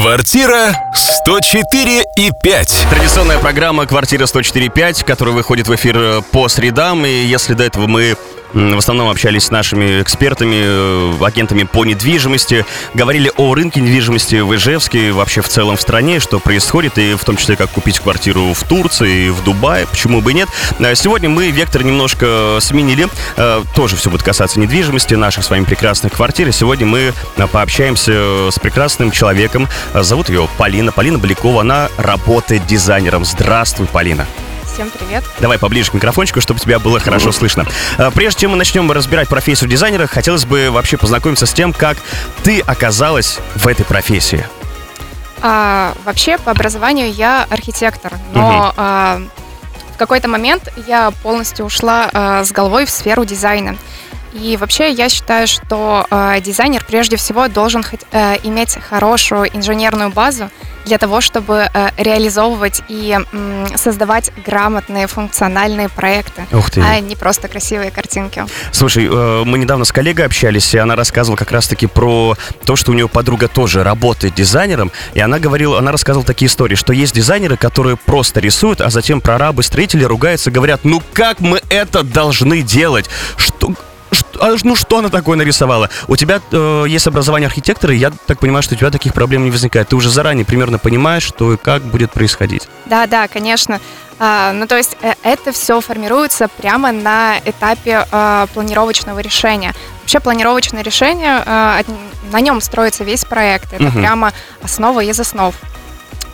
Квартира 104 и 5. Традиционная программа «Квартира 104.5», которая выходит в эфир э, по средам. И если до этого мы в основном общались с нашими экспертами, э, агентами по недвижимости, говорили о рынке недвижимости в Ижевске, вообще в целом в стране, что происходит, и в том числе, как купить квартиру в Турции, в Дубае, почему бы и нет. А Сегодня мы вектор немножко сменили, Э, тоже все будет касаться недвижимости, наших с вами прекрасных квартир. И сегодня мы э, пообщаемся с прекрасным человеком. Э, Зовут ее Полина. Полина Балякова, она работает дизайнером. Здравствуй, Полина. Всем привет. Давай поближе к микрофончику, чтобы тебя было хорошо слышно. А, Прежде чем мы начнем разбирать профессию дизайнера, хотелось бы вообще познакомиться с тем, как ты оказалась в этой профессии. А, вообще, по образованию я архитектор, но а, в какой-то момент я полностью ушла а, с головой в сферу дизайна. И вообще я считаю, что а, дизайнер прежде всего должен хоть, э, иметь хорошую инженерную базу для того, чтобы э, реализовывать и создавать грамотные функциональные проекты, а не просто красивые картинки. Слушай, э, мы недавно с коллегой общались, и она рассказывала как раз-таки про то, что у нее подруга тоже работает дизайнером, и она говорила, она рассказывала такие истории, что есть дизайнеры, которые просто рисуют, а затем прорабы, строители ругаются, говорят, ну как мы это должны делать? Что- а, ну что она такое нарисовала? У тебя э, есть образование архитектора, и я так понимаю, что у тебя таких проблем не возникает. Ты уже заранее примерно понимаешь, что и как будет происходить. Да, да, конечно. А, ну, то есть э, это все формируется прямо на этапе а, планировочного решения. Вообще планировочное решение, а, на нем строится весь проект. Это Мгм. прямо основа из основ.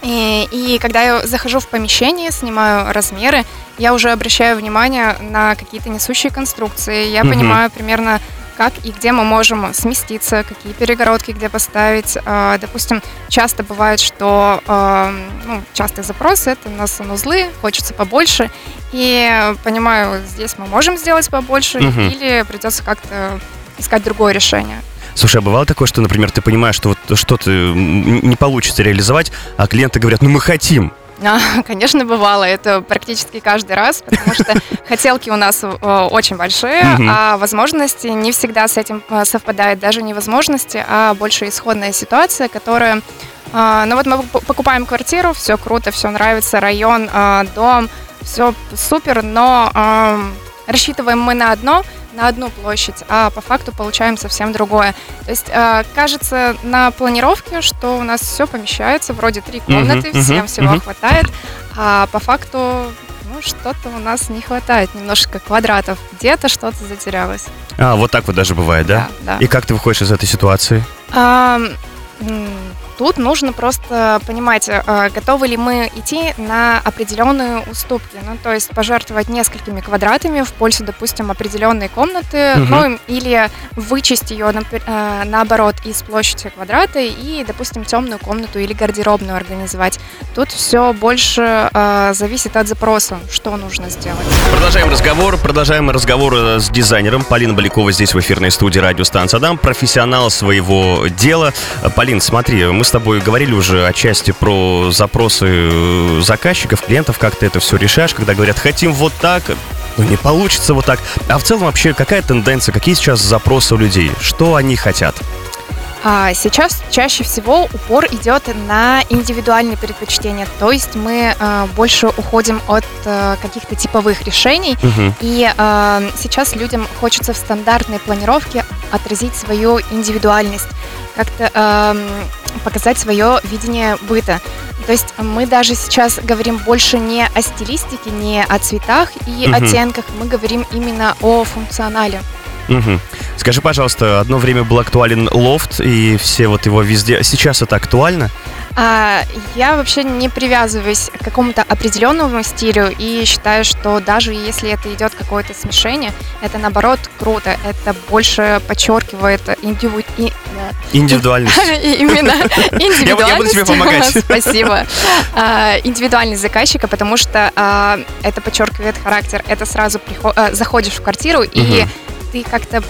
И, и когда я захожу в помещение, снимаю размеры, я уже обращаю внимание на какие-то несущие конструкции. Я Мгм. понимаю примерно, как и где мы можем сместиться, какие перегородки где поставить. А, Допустим, часто бывает, что а, ну, частый запрос это на санузлы, хочется побольше. И понимаю, здесь мы можем сделать побольше, Мгм. или придется как-то искать другое решение. Слушай, а бывало такое, что, например, ты понимаешь, что вот что-то не получится реализовать, а клиенты говорят, ну мы хотим. А, Конечно, бывало. Это практически каждый раз, потому что хотелки у нас э, очень большие, а возможности не всегда с этим э, совпадают. Даже не возможности, а больше исходная ситуация, которая... э, Ну вот мы покупаем квартиру, все круто, все нравится, район, э, дом, все супер, но рассчитываем мы на одно, на одну площадь, а по факту получаем совсем другое. То есть э, кажется на планировке, что у нас все помещается, вроде три комнаты, мгм, всем всего мгм. хватает, а по факту ну, что-то у нас не хватает, немножко квадратов, где-то что-то затерялось. А, вот так вот даже бывает, да? да. И как ты выходишь из этой ситуации? А, Тут нужно просто понимать, а, готовы ли мы идти на определенные уступки. Ну, то есть пожертвовать несколькими квадратами в пользу, допустим, определенной комнаты, Мгм. ну, или вычесть ее, а, наоборот, из площади квадрата и, допустим, темную комнату или гардеробную организовать. Тут все больше а, зависит от запроса, что нужно сделать. Продолжаем разговор. Продолжаем разговор э, с дизайнером. Полина Балякова здесь в эфирной студии радиостанции Адам. Профессионал своего дела. Э, Полин, смотри, мы с тобой говорили уже отчасти про запросы э, заказчиков, клиентов, как ты это все решаешь, когда говорят, хотим вот так, ну не получится вот так. А в целом вообще какая тенденция, какие сейчас запросы у людей? Что они хотят? А сейчас чаще всего упор идет на индивидуальные предпочтения, то есть мы а, больше уходим от а, каких-то типовых решений, Мгм. и сейчас людям хочется в стандартной планировке отразить свою индивидуальность, как-то показать свое видение быта. То есть мы даже сейчас говорим больше не о стилистике, не о цветах и Мгм. оттенках, мы говорим именно о функционале. Мгм. Скажи, пожалуйста, одно время был актуален лофт, и все вот его везде. Сейчас это актуально? А, я вообще не привязываюсь к какому-то определенному стилю и считаю, что даже если это идет какое-то смешение, это наоборот круто. Это больше подчеркивает индиву- и- Индивидуальность. и- именно индивидуальность. Я буду- тебе помогать. Спасибо. А, Индивидуальность заказчика, потому что а, это подчеркивает характер. Это сразу а, заходишь в квартиру и. Ты как-то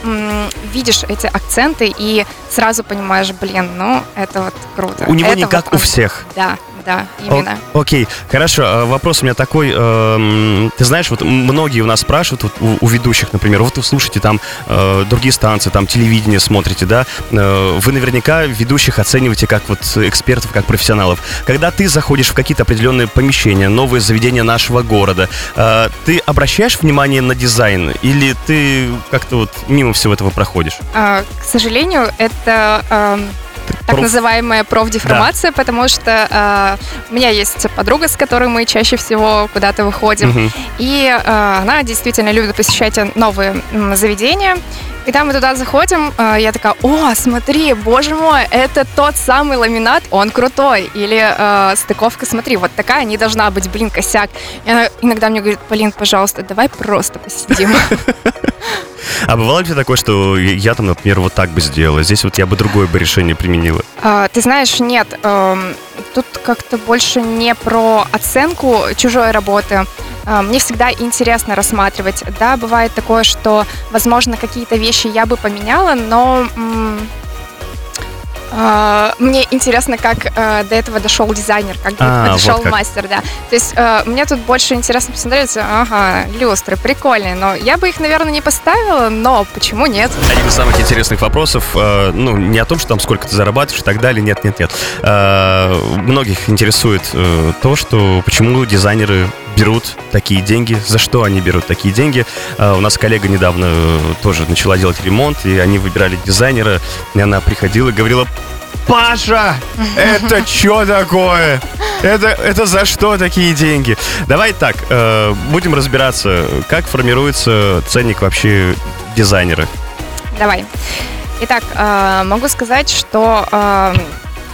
видишь эти акценты и сразу понимаешь, блин, ну это вот круто. У него Это не как вот у он. всех. Да, да, именно. О- окей, хорошо. А Вопрос у меня такой. эм, Ты знаешь, вот многие у нас спрашивают, вот у, у ведущих, например, вот вы слушаете там э, другие станции, там телевидение смотрите, да? Э, Вы наверняка ведущих оцениваете как вот экспертов, как профессионалов. Когда ты заходишь в какие-то определенные помещения, новые заведения нашего города, э, ты обращаешь внимание на дизайн или ты как-то вот мимо всего этого проходишь? А, К сожалению, это эм, так проф- называемая профдеформация, потому что э, у меня есть подруга, с которой мы чаще всего куда-то выходим, Мгм. и э, она действительно любит посещать новые заведения. Когда мы туда заходим, э, я такая, о, смотри, боже мой, это тот самый ламинат, он крутой. Или э, стыковка, смотри, вот такая не должна быть, блин, косяк. И она иногда мне говорит, Полин, пожалуйста, давай просто посидим. А бывало ли такое, что я там, например, вот так бы сделала, здесь вот я бы другое бы решение применила? А, Ты знаешь, нет, эм, тут как-то больше не про оценку чужой работы. А, Мне всегда интересно рассматривать. Да, бывает такое, что, возможно, какие-то вещи я бы поменяла, но мне интересно, как э, до этого дошел дизайнер, как до А, дошел вот мастер, да. То есть э, мне тут больше интересно посмотреть, ага, люстры, прикольные, но я бы их, наверное, не поставила, но почему нет? Один из самых интересных вопросов, э, ну, не о том, что там сколько ты зарабатываешь и так далее, нет, нет, нет. Многих интересует то, что почему дизайнеры берут такие деньги, за что они берут такие деньги. У нас коллега недавно тоже начала делать ремонт, и они выбирали дизайнера, и она приходила и говорила, Паша, это что такое? Это, это за что такие деньги? Давай так, э, будем разбираться, как формируется ценник вообще дизайнера. Давай. Итак, э, могу сказать, что э,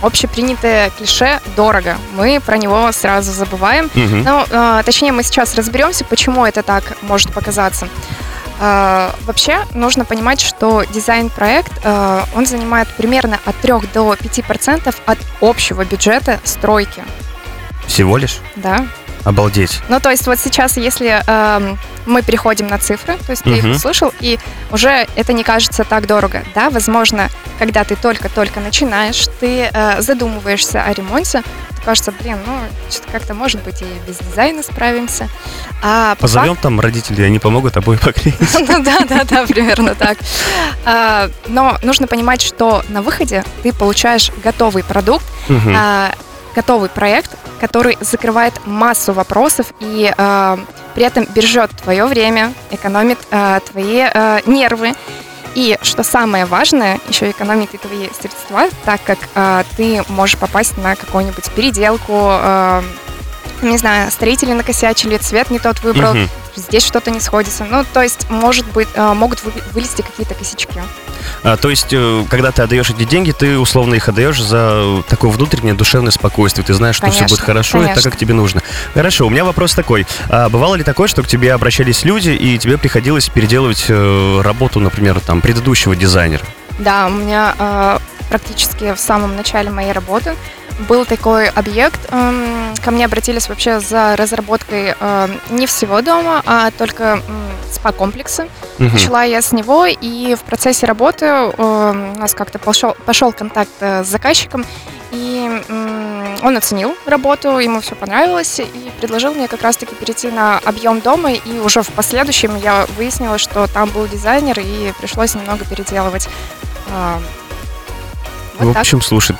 общепринятое клише дорого. Мы про него сразу забываем. Мгм. Ну, э, точнее, мы сейчас разберемся, почему это так может показаться. Э, Вообще нужно понимать, что дизайн-проект, э, он занимает примерно от 3 до 5% от общего бюджета стройки. Всего лишь? Да, Обалдеть. ну, то есть вот сейчас, если эм, мы переходим на цифры, то есть ты Мгм. их услышал, и уже это не кажется так дорого, да, возможно, когда ты только-только начинаешь, ты э, задумываешься о ремонте, кажется, блин, ну, что-то как-то, может быть, и без дизайна справимся. А по Позовем там родителей, они помогут обои поклеить. ну да, да, да, примерно так. А, Но нужно понимать, что на выходе ты получаешь готовый продукт, а, готовый проект, который закрывает массу вопросов и а, при этом бережет твое время, экономит а, твои а, нервы. И что самое важное, еще экономит и твои средства, так как а, ты можешь попасть на какую-нибудь переделку, а, не знаю, строители накосячили, цвет не тот выбрал, Мгм. здесь что-то не сходится. Ну, то есть, может быть, а, могут вы- вылезти какие-то косячки. А, то есть, э, когда ты отдаешь эти деньги, ты условно их отдаешь за такое внутреннее душевное спокойствие. Ты знаешь, что все Конечно, будет хорошо и так, конечно. как тебе нужно. Хорошо, у меня вопрос такой. А бывало ли такое, что к тебе обращались люди, и тебе приходилось переделывать э, работу, например, там, предыдущего дизайнера? Да, у меня э, практически в самом начале моей работы был такой объект. эм, ко мне обратились вообще за разработкой э, не всего дома, а только спа-комплекса. Мгм. Начала я с него, и в процессе работы э, у нас как-то пошел, пошел контакт э, с заказчиком, и он оценил работу, ему все понравилось, и предложил мне как раз-таки перейти на объем дома, и уже в последующем я выяснила, что там был дизайнер, и пришлось немного переделывать. Вот В так. общем, слушай,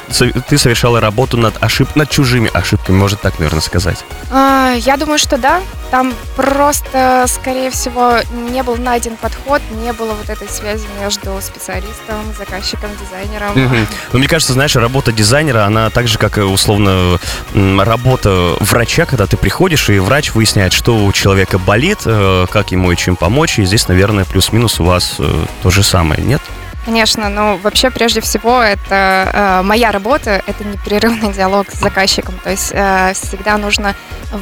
ты совершала работу над, ошиб... над чужими ошибками, может так, наверное, сказать. А, Я думаю, что да. Там просто, скорее всего, не был найден подход, не было вот этой связи между специалистом, заказчиком, дизайнером. Мгм. Но мне кажется, знаешь, работа дизайнера, она так же, как э, условно работа врача, когда ты приходишь, и врач выясняет, что у человека болит, э, как ему и чем помочь. И здесь, наверное, плюс-минус у вас э, то же самое, нет? Конечно, но вообще прежде всего это э, моя работа, это непрерывный диалог с заказчиком. То есть э, всегда нужно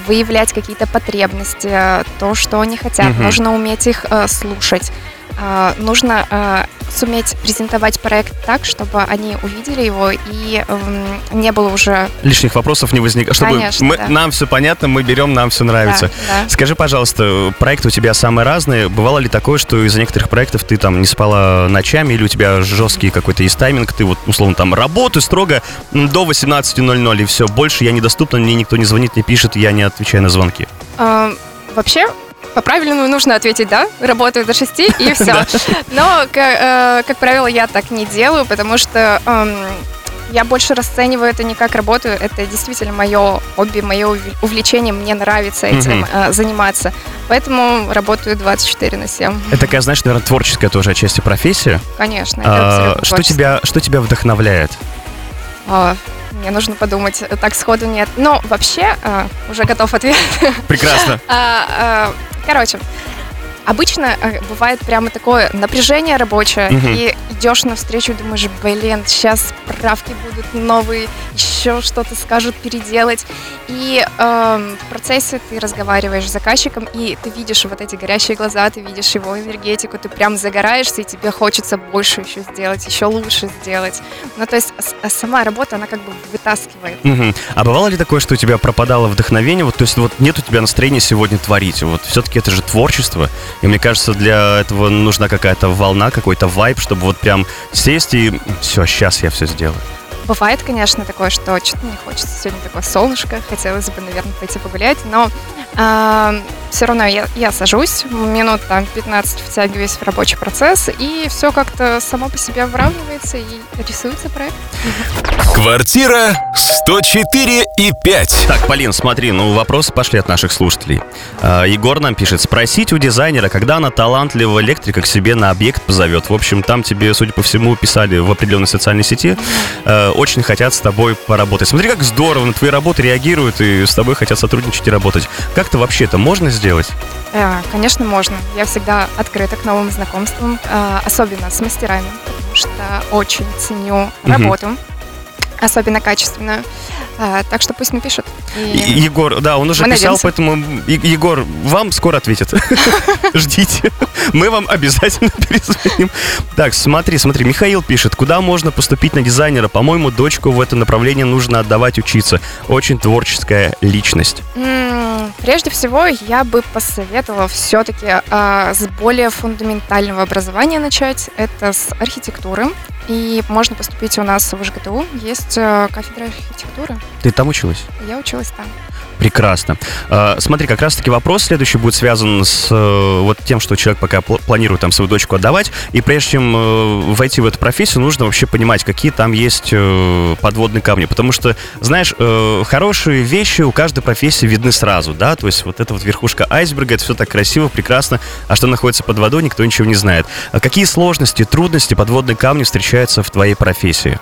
выявлять какие-то потребности, э, то, что они хотят. Мгм. Нужно уметь их э, слушать. А, нужно а, суметь презентовать проект так, чтобы они увидели его и эм, не было уже... Лишних вопросов не возникает. Чтобы Конечно, мы, да. нам все понятно, мы берем, нам все нравится. Да, да. Скажи, пожалуйста, проекты у тебя самые разные. Бывало ли такое, что из-за некоторых проектов ты там не спала ночами, или у тебя жесткий какой-то есть тайминг, ты вот, условно, там работаю строго до 18.00, и все, больше я недоступна, мне никто не звонит, не пишет, я не отвечаю на звонки. А, вообще, по правильному нужно ответить «да», работаю до 6 и все. Но, э, как правило, я так не делаю, потому что эм, я больше расцениваю это не как работу, это действительно мое хобби, мое ув- увлечение, мне нравится этим Мгм. э, заниматься. Поэтому работаю 24 на 7. Это такая, знаешь, наверное, творческая тоже отчасти профессия. Конечно, А, что, тебя, что тебя вдохновляет? А, мне нужно подумать, так сходу нет. Но вообще, а, уже готов ответ. Прекрасно. А, а, Короче, обычно э, бывает прямо такое напряжение рабочее, Мгм. и идешь навстречу думаешь, блин, сейчас правки будут новые, еще что-то скажут переделать. И эм, в процессе ты разговариваешь с заказчиком, и ты видишь вот эти горящие глаза, ты видишь его энергетику, ты прям загораешься, и тебе хочется больше еще сделать, еще лучше сделать. Ну, то есть а сама работа, она как бы вытаскивает. Мгм. А бывало ли такое, что у тебя пропадало вдохновение? Вот, то есть вот нет у тебя настроения сегодня творить. Вот все-таки это же творчество. И мне кажется, для этого нужна какая-то волна, какой-то вайб, чтобы вот прям сесть и все, сейчас я все сделаю. Бывает, конечно, такое, что что-то не хочется. Сегодня такое солнышко, хотелось бы, наверное, пойти погулять, но все равно я, я сажусь, минут там 15 втягиваюсь в рабочий процесс, и все как-то само по себе выравнивается, и рисуется проект. Квартира 104 и 5. Так, Полин, смотри, ну вопросы пошли от наших слушателей. А, Егор нам пишет, спросить у дизайнера, когда она талантливого электрика к себе на объект позовет. В общем, там тебе, судя по всему, писали в определенной социальной сети, э, очень хотят с тобой поработать. Смотри, как здорово на твои работы реагируют и с тобой хотят сотрудничать и работать. Как-то вообще это можно сделать? Э, Конечно, можно. Я всегда открыта к новым знакомствам, э, особенно с мастерами, потому что очень ценю работу, особенно качественную. Э, Так что пусть напишут. И- Егор, да, он уже Мы писал, надеемся. поэтому, Егор, вам скоро ответят. Ждите. Мы вам обязательно перезвоним. Так, смотри, смотри, Михаил пишет, куда можно поступить на дизайнера? По-моему, дочку в это направление нужно отдавать учиться. Очень творческая личность. Прежде всего, я бы посоветовала все-таки с более фундаментального образования начать. Это с архитектуры. И можно поступить у нас в ЖГТУ. Есть э, кафедра архитектуры. Ты там училась? Я училась там. Прекрасно. А, Смотри, как раз-таки вопрос следующий будет связан с э, вот тем, что человек пока пл- планирует там свою дочку отдавать. И прежде чем э, войти в эту профессию, нужно вообще понимать, какие там есть э, подводные камни. Потому что, знаешь, э, хорошие вещи у каждой профессии видны сразу, да? То есть вот эта вот верхушка айсберга, это все так красиво, прекрасно. А что находится под водой, никто ничего не знает. А какие сложности, трудности, подводные камни встречаются в твоей профессии?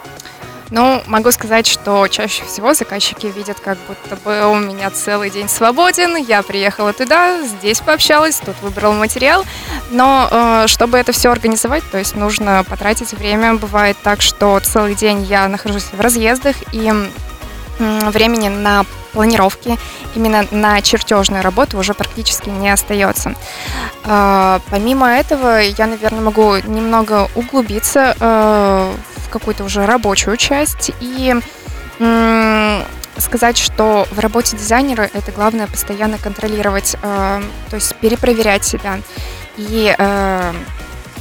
Ну, могу сказать, что чаще всего заказчики видят, как будто бы у меня целый день свободен, я приехала туда, здесь пообщалась, тут выбрала материал. Но э, чтобы это все организовать, то есть нужно потратить время. Бывает так, что целый день я нахожусь в разъездах, и времени на планировки, именно на чертежную работу уже практически не остается. А, Помимо этого, я, наверное, могу немного углубиться э, в какую-то уже рабочую часть и сказать, что в работе дизайнера это главное постоянно контролировать, э, то есть перепроверять себя. И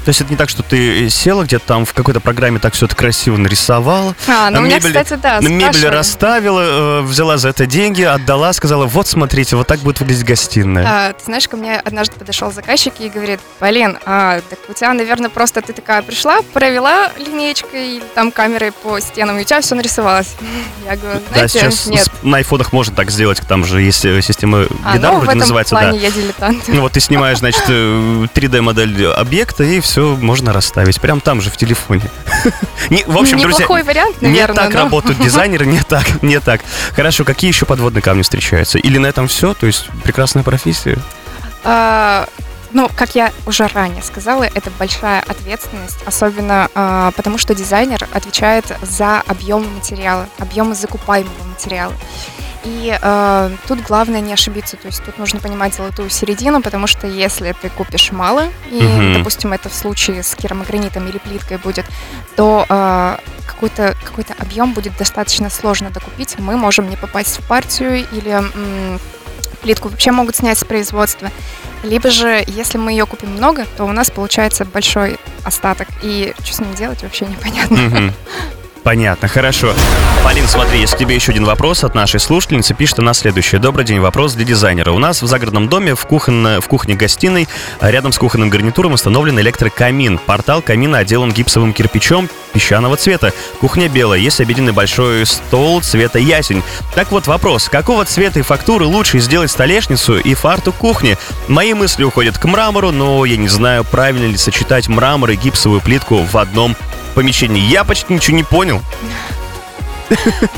То есть это не так, что ты села где-то там в какой-то программе так все это красиво нарисовала, а, ну, у меня, мебель- кстати, да, мебель расставила, э, взяла за это деньги, отдала, сказала, вот смотрите, вот так будет выглядеть гостиная. А, ты знаешь, ко мне однажды подошел заказчик и говорит, Полин, а, так у тебя, наверное, просто ты такая пришла, провела линейкой или там камерой по стенам, и у тебя все нарисовалось. Я говорю, да, знаете, сейчас нет. на айфонах можно так сделать, там же есть э, система А, Лидар, ну, вроде называется, да. я дилетант. Ну вот ты снимаешь, значит, э, 3D-модель объекта, и все можно расставить. Прям там же, в телефоне. Не, в общем, друзья, Неплохой вариант, не наверное. так но- работают дизайнеры, не так, не так. Хорошо, какие еще подводные камни встречаются? Или на этом все? То есть прекрасная профессия? А, Ну, как я уже ранее сказала, это большая ответственность, особенно а, потому, что дизайнер отвечает за объем материала, объемы закупаемого материала. И э, тут главное не ошибиться, то есть тут нужно понимать золотую середину, потому что если ты купишь мало, и, Мгм. допустим, это в случае с керамогранитом или плиткой будет, то э, какой-то какой объем будет достаточно сложно докупить, мы можем не попасть в партию или м, плитку вообще могут снять с производства. Либо же, если мы ее купим много, то у нас получается большой остаток, и что с ним делать вообще непонятно. Мгм. Понятно, хорошо. Полин, смотри, есть к тебе еще один вопрос от нашей слушательницы. Пишет она следующее. Добрый день, вопрос для дизайнера. У нас в загородном доме в, кухонно- в кухне-гостиной а рядом с кухонным гарнитуром установлен электрокамин. Портал камина отделан гипсовым кирпичом песчаного цвета. Кухня белая, есть обеденный большой стол цвета ясень. Так вот вопрос, какого цвета и фактуры лучше сделать столешницу и фартук кухни? Мои мысли уходят к мрамору, но я не знаю, правильно ли сочетать мрамор и гипсовую плитку в одном помещении. Я почти ничего не понял.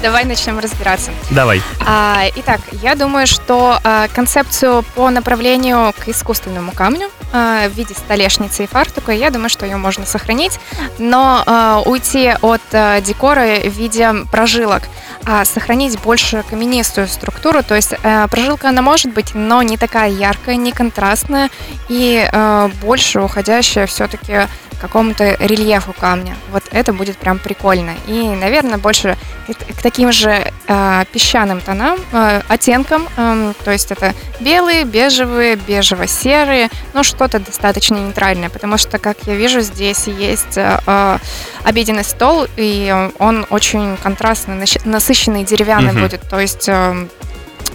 Давай начнем разбираться. Давай. А, итак, я думаю, что а, концепцию по направлению к искусственному камню а, в виде столешницы и фартука, я думаю, что ее можно сохранить, но а, уйти от а, декора в виде прожилок, а сохранить больше каменистую структуру, то есть а, прожилка она может быть, но не такая яркая, не контрастная и а, больше уходящая все-таки какому-то рельефу камня. Вот это будет прям прикольно. И, наверное, больше к, таким же э, песчаным тонам, э, оттенкам. эм, то есть это белые, бежевые, бежево-серые, но что-то достаточно нейтральное, потому что, как я вижу, здесь есть э, э, обеденный стол, и э, он очень контрастный, насыщенный, деревянный Мгм. будет. То есть эм,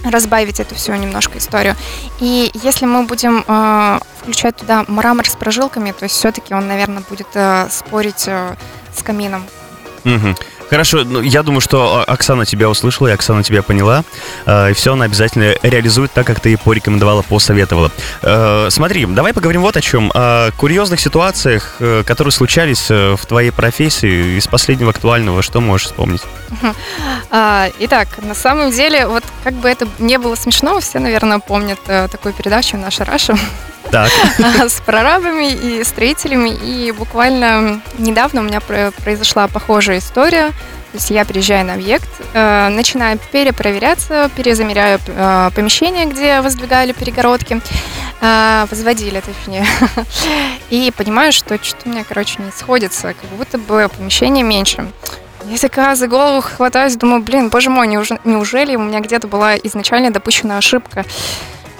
разбавить эту всю немножко историю. И если мы будем э, включать туда мрамор с прожилками, то все-таки он, наверное, будет э, спорить э, с камином. Мгм. Хорошо, ну, я думаю, что а, Оксана тебя услышала, и Оксана тебя поняла, э, и все она обязательно реализует так, как ты порекомендовала, посоветовала. Э, смотри, давай поговорим вот о чем. О курьезных ситуациях, э, которые случались э, в твоей профессии, из последнего актуального, что можешь вспомнить? А, итак, на самом деле, вот как бы это не было смешно, все, наверное, помнят э, такую передачу «Наша Раша» Так. с прорабами и строителями. И буквально недавно у меня про- произошла похожая история. То есть я приезжаю на объект, э, начинаю перепроверяться, перезамеряю э, помещение, где воздвигали перегородки, э, возводили, точнее. И понимаю, что что-то у меня, короче, не сходится, как будто бы помещение меньше. Я такая за голову хватаюсь, думаю, блин, боже мой, неуж- неужели у меня где-то была изначально допущена ошибка?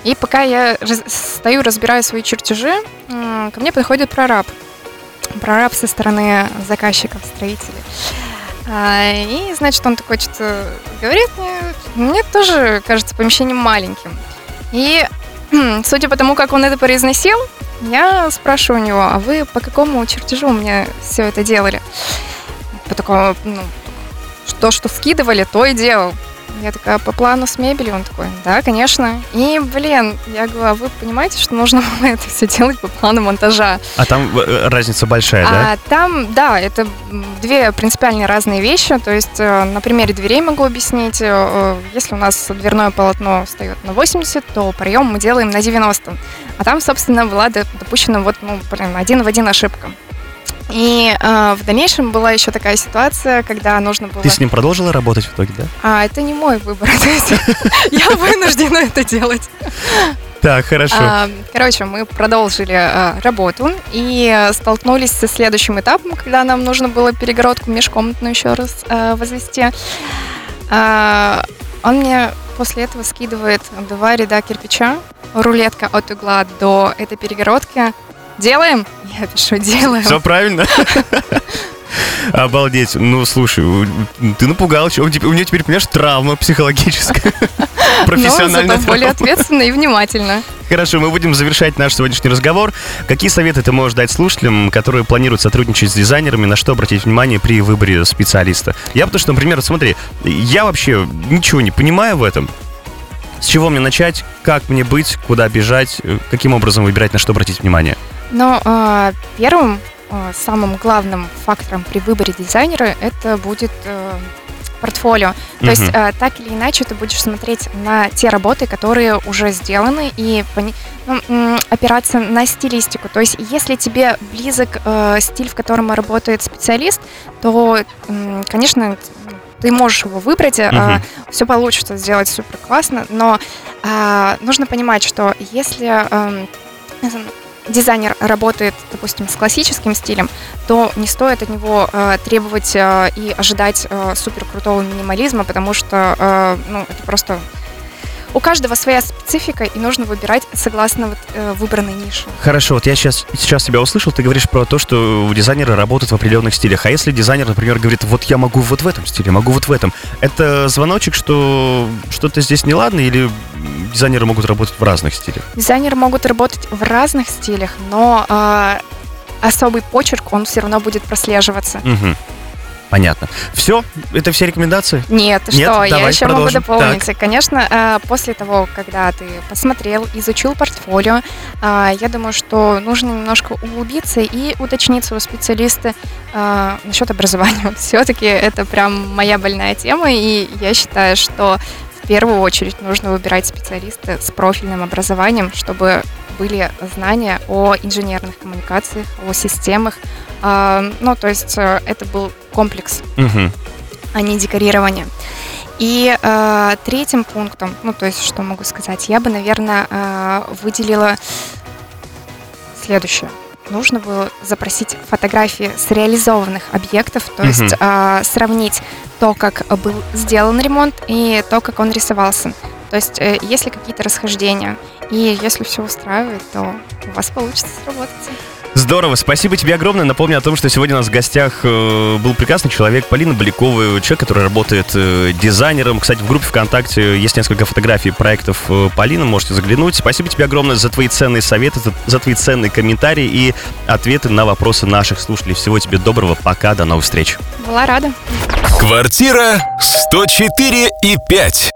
И пока я стою, разбираю свои чертежи, ко мне подходит прораб. Прораб со стороны заказчиков, строителей. А, И, значит, он такой что-то говорит мне, мне тоже кажется помещение маленьким. И судя по тому, как он это произносил, я спрашиваю у него, а вы по какому чертежу мне все это делали? По такому, ну, то, что скидывали, то и делал. Я такая, по плану с мебелью? Он такой, да, конечно. И, блин, я говорю, а вы понимаете, что нужно было это все делать по плану монтажа? А там э, разница большая, да? А там, да, это две принципиально разные вещи. То есть э, на примере дверей могу объяснить. Э, Если у нас дверное полотно встает на 80, то проем мы делаем на 90. А там, собственно, была допущена вот, ну, блин, один в один ошибка. И э, в дальнейшем была еще такая ситуация, когда нужно было... Ты с ним продолжила работать в итоге, да? А, это не мой выбор. Я вынуждена это делать. Так, хорошо. А, Короче, мы продолжили а, работу и столкнулись со следующим этапом, когда нам нужно было перегородку межкомнатную еще раз а, возвести. А, Он мне после этого скидывает два ряда кирпича, рулетка от угла до этой перегородки. Делаем? Я пишу, делаем. Все правильно? Обалдеть. Ну, слушай, ты напугал. У нее теперь, понимаешь, травма психологическая. Но Профессиональная зато более ответственно и внимательно. Хорошо, мы будем завершать наш сегодняшний разговор. Какие советы ты можешь дать слушателям, которые планируют сотрудничать с дизайнерами, на что обратить внимание при выборе специалиста? Я потому что, например, смотри, я вообще ничего не понимаю в этом. С чего мне начать, как мне быть, куда бежать, каким образом выбирать, на что обратить внимание? Но а, первым, а, самым главным фактором при выборе дизайнера это будет э, портфолио. То есть Мгм. э, так или иначе ты будешь смотреть на те работы, которые уже сделаны, и пони- ну, опираться на стилистику. То есть если тебе близок э, стиль, в котором работает специалист, то, м, конечно, ты можешь его выбрать, Мгм. все получится сделать супер классно, но а, нужно понимать, что если эм, дизайнер работает, допустим, с классическим стилем, то не стоит от него э, требовать э, и ожидать э, супер крутого минимализма, потому что э, ну, это просто у каждого своя специфика, и нужно выбирать согласно вот, э, выбранной нише. Хорошо, вот я сейчас, сейчас тебя услышал, ты говоришь про то, что дизайнеры работают в определенных стилях. А если дизайнер, например, говорит, вот я могу вот в этом стиле, могу вот в этом, это звоночек, что что-то здесь неладно, или дизайнеры могут работать в разных стилях? Дизайнеры могут работать в разных стилях, но э, особый почерк, он все равно будет прослеживаться. Мгм. Понятно. Все, это все рекомендации? Нет, Нет? что, я еще продолжим. могу дополнить. Конечно, э, после того, когда ты посмотрел, изучил портфолио, э, я думаю, что нужно немножко углубиться и уточниться у специалиста э, насчет образования. Все-таки это прям моя больная тема, и я считаю, что в первую очередь нужно выбирать специалиста с профильным образованием, чтобы были знания о инженерных коммуникациях, о системах. Э, Ну, то есть э, это был комплекс Мгм. а не декорирование. И э, третьим пунктом, ну то есть что могу сказать, я бы, наверное, э, выделила следующее. Нужно было запросить фотографии с реализованных объектов, то Мгм. есть э, сравнить то, как был сделан ремонт, и то, как он рисовался. То есть, э, если какие-то расхождения, и если все устраивает, то у вас получится сработать. Здорово, спасибо тебе огромное. Напомню о том, что сегодня у нас в гостях э, был прекрасный человек, Полина Балякова, человек, который работает э, дизайнером. Кстати, в группе ВКонтакте есть несколько фотографий проектов э, Полины, можете заглянуть. Спасибо тебе огромное за твои ценные советы, за, за твои ценные комментарии и ответы на вопросы наших слушателей. Всего тебе доброго, пока, до новых встреч. Была рада. Квартира 104 и 5.